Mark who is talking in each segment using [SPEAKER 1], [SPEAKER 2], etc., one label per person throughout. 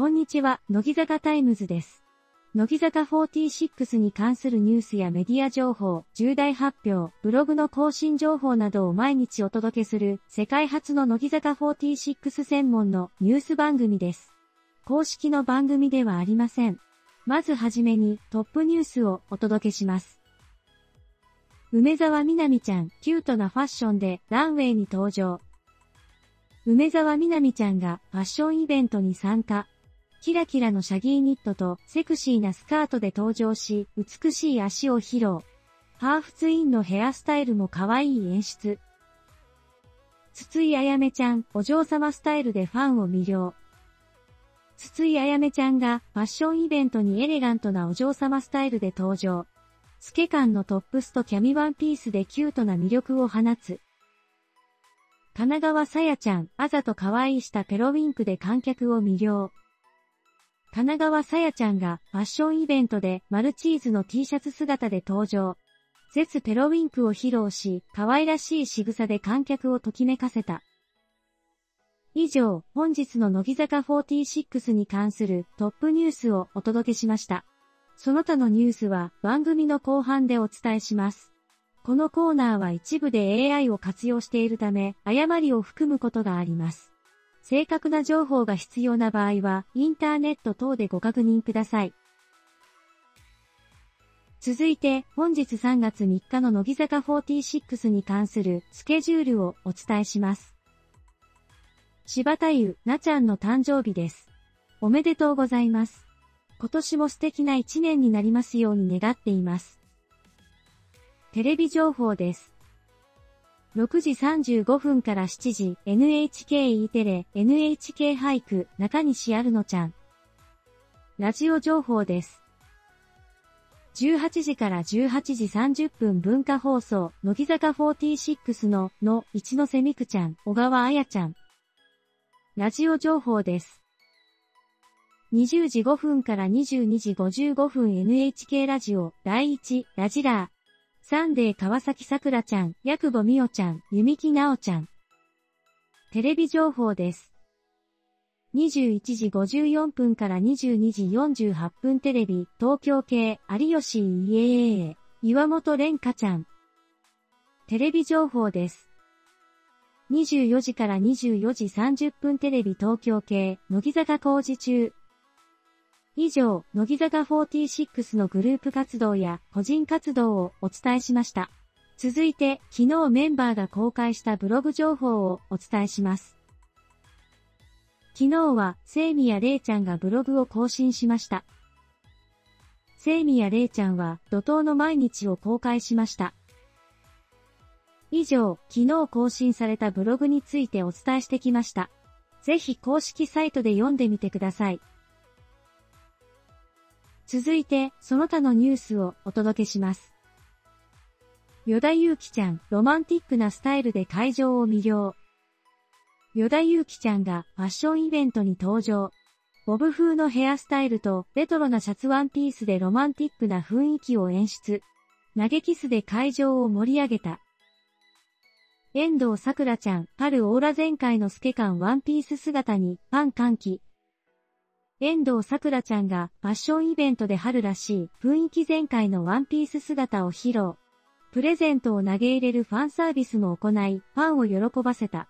[SPEAKER 1] こんにちは、乃木坂タイムズです。乃木坂46に関するニュースやメディア情報、重大発表、ブログの更新情報などを毎日お届けする世界初の乃木坂46専門のニュース番組です。公式の番組ではありません。まずはじめにトップニュースをお届けします。梅澤美波ちゃん、キュートなファッションでランウェイに登場。梅澤美波ちゃんがファッションイベントに参加。キラキラのシャギーニットとセクシーなスカートで登場し、美しい足を披露。ハーフツインのヘアスタイルも可愛い演出。筒井あやめちゃん、お嬢様スタイルでファンを魅了。筒井あやめちゃんがファッションイベントにエレガントなお嬢様スタイルで登場。透け感のトップスとキャミワンピースでキュートな魅力を放つ。神奈川さやちゃん、あざと可愛いしたペロウィンクで観客を魅了。神奈川さやちゃんがファッションイベントでマルチーズの T シャツ姿で登場。絶ペロウィンクを披露し、可愛らしい仕草で観客をときめかせた。以上、本日の乃木坂46に関するトップニュースをお届けしました。その他のニュースは番組の後半でお伝えします。このコーナーは一部で AI を活用しているため、誤りを含むことがあります。正確な情報が必要な場合は、インターネット等でご確認ください。続いて、本日3月3日の乃木坂46に関するスケジュールをお伝えします。柴田優、なちゃんの誕生日です。おめでとうございます。今年も素敵な一年になりますように願っています。テレビ情報です。6時35分から7時、NHKE テレ、NHK 俳句、中西あるのちゃん。ラジオ情報です。18時から18時30分文化放送、乃木坂46の、の、一ノ瀬美久ちゃん、小川彩ちゃん。ラジオ情報です。20時5分から22時55分 NHK ラジオ、第1、ラジラー。サンデー川崎さくらちゃん、ヤクボみおちゃん、弓木なおちゃん。テレビ情報です。21時54分から22時48分テレビ、東京系、有吉イエー岩本蓮香ちゃん。テレビ情報です。24時から24時30分テレビ東京系、乃木坂工事中、以上、乃木坂46のグループ活動や個人活動をお伝えしました。続いて、昨日メンバーが公開したブログ情報をお伝えします。昨日は、セイミヤレイちゃんがブログを更新しました。セイミヤレイちゃんは、怒涛の毎日を公開しました。以上、昨日更新されたブログについてお伝えしてきました。ぜひ公式サイトで読んでみてください。続いて、その他のニュースをお届けします。与田祐希ちゃん、ロマンティックなスタイルで会場を魅了。与田祐希ちゃんがファッションイベントに登場。ボブ風のヘアスタイルとレトロなシャツワンピースでロマンティックな雰囲気を演出。投げキスで会場を盛り上げた。遠藤桜ちゃん、春オーラ全開の透け感ワンピース姿にファン歓喜。遠藤桜ちゃんがファッションイベントで春らしい雰囲気全開のワンピース姿を披露。プレゼントを投げ入れるファンサービスも行い、ファンを喜ばせた。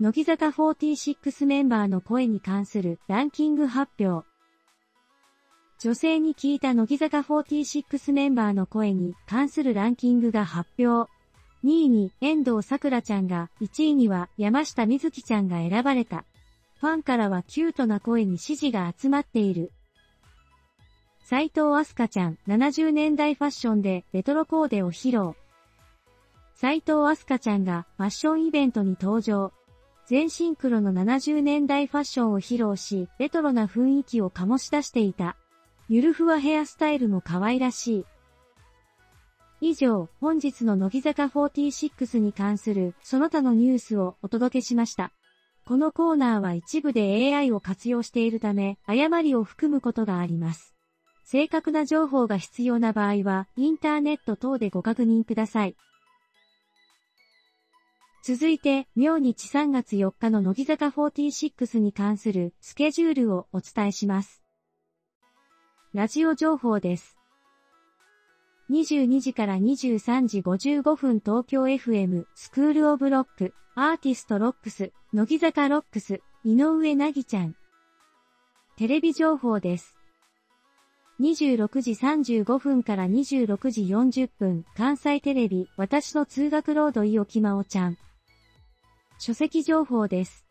[SPEAKER 1] 乃木坂46メンバーの声に関するランキング発表。女性に聞いた乃木坂46メンバーの声に関するランキングが発表。2位に遠藤桜ちゃんが、1位には山下美月ちゃんが選ばれた。ファンからはキュートな声に支持が集まっている。斎藤明日香ちゃん、70年代ファッションでレトロコーデを披露。斎藤明日香ちゃんがファッションイベントに登場。全身黒の70年代ファッションを披露し、レトロな雰囲気を醸し出していた。ゆるふわヘアスタイルも可愛らしい。以上、本日の乃木坂46に関するその他のニュースをお届けしました。このコーナーは一部で AI を活用しているため、誤りを含むことがあります。正確な情報が必要な場合は、インターネット等でご確認ください。続いて、明日3月4日の乃木坂46に関するスケジュールをお伝えします。ラジオ情報です。22時から23時55分東京 FM School of Lock Artist Locks 乃木坂 Locks 井上和ちゃんテレビ情報です。26時35分から26時40分関西テレビ私の通学ロード五百城茉央ちゃん書籍情報です。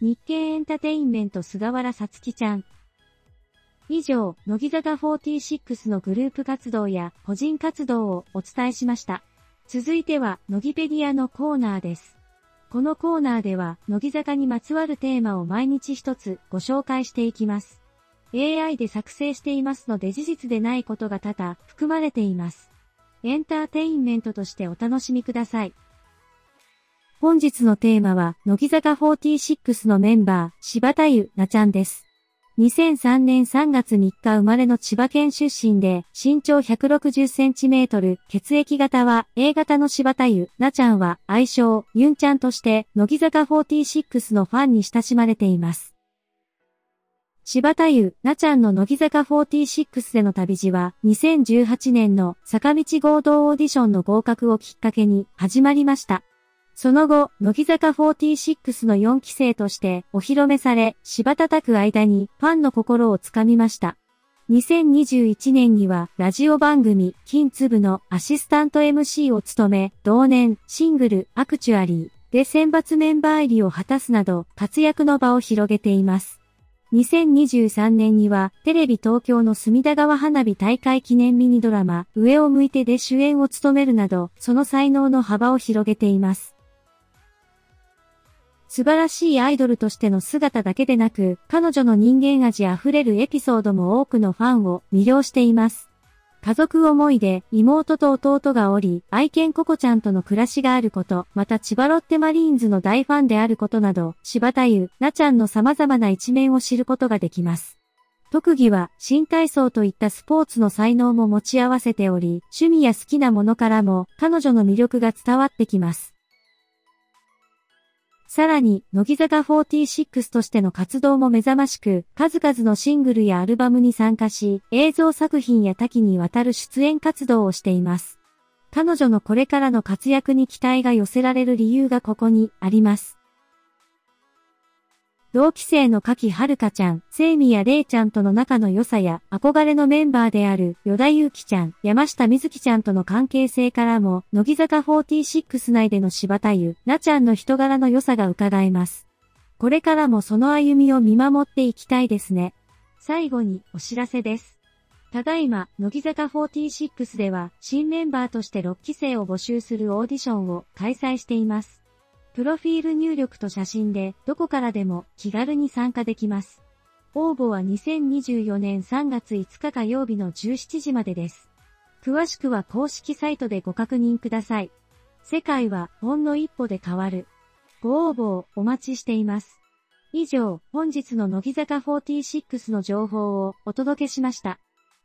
[SPEAKER 1] 日経エンタテインメント菅原さつきちゃん以上、乃木坂46のグループ活動や個人活動をお伝えしました。続いては、乃木ペディアのコーナーです。このコーナーでは、乃木坂にまつわるテーマを毎日一つご紹介していきます。AI で作成していますので事実でないことが多々含まれています。エンターテインメントとしてお楽しみください。本日のテーマは、乃木坂46のメンバー、柴田優なちゃんです。2003年3月3日生まれの千葉県出身で、身長160センチメートル、血液型は A 型の柴田湯、なちゃんは愛称、ユンちゃんとして、乃木坂46のファンに親しまれています。柴田湯、なちゃんの乃木坂46での旅路は、2018年の坂道合同オーディションの合格をきっかけに始まりました。その後、乃木坂46の4期生としてお披露目され、柴田く間にファンの心をつかみました。2021年にはラジオ番組金粒のアシスタント MC を務め、同年シングルアクチュアリーで選抜メンバー入りを果たすなど活躍の場を広げています。2023年にはテレビ東京の隅田川花火大会記念ミニドラマ上を向いてで主演を務めるなどその才能の幅を広げています。素晴らしいアイドルとしての姿だけでなく、彼女の人間味あふれるエピソードも多くのファンを魅了しています。家族思いで妹と弟がおり、愛犬ココちゃんとの暮らしがあること、また千葉ロッテマリーンズの大ファンであることなど、柴田優、なちゃんの様々な一面を知ることができます。特技は新体操といったスポーツの才能も持ち合わせており、趣味や好きなものからも彼女の魅力が伝わってきます。さらに、乃木坂46としての活動も目覚ましく、数々のシングルやアルバムに参加し、映像作品や多岐にわたる出演活動をしています。彼女のこれからの活躍に期待が寄せられる理由がここにあります。同期生の柿遥香ちゃん、聖宮玲ちゃんとの仲の良さや憧れのメンバーである与田祐希ちゃん、山下美月ちゃんとの関係性からも、乃木坂46内での柴田優、なちゃんの人柄の良さが伺えます。これからもその歩みを見守っていきたいですね。最後にお知らせです。ただいま、乃木坂46では、新メンバーとして6期生を募集するオーディションを開催しています。プロフィール入力と写真でどこからでも気軽に参加できます。応募は2024年3月5日火曜日の17時までです。詳しくは公式サイトでご確認ください。世界はほんの一歩で変わる。ご応募をお待ちしています。以上、本日の乃木坂46の情報をお届けしました。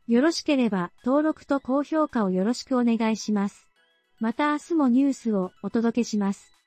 [SPEAKER 1] よろしければ登録と高評価をよろしくお願いします。また明日もニュースをお届けします。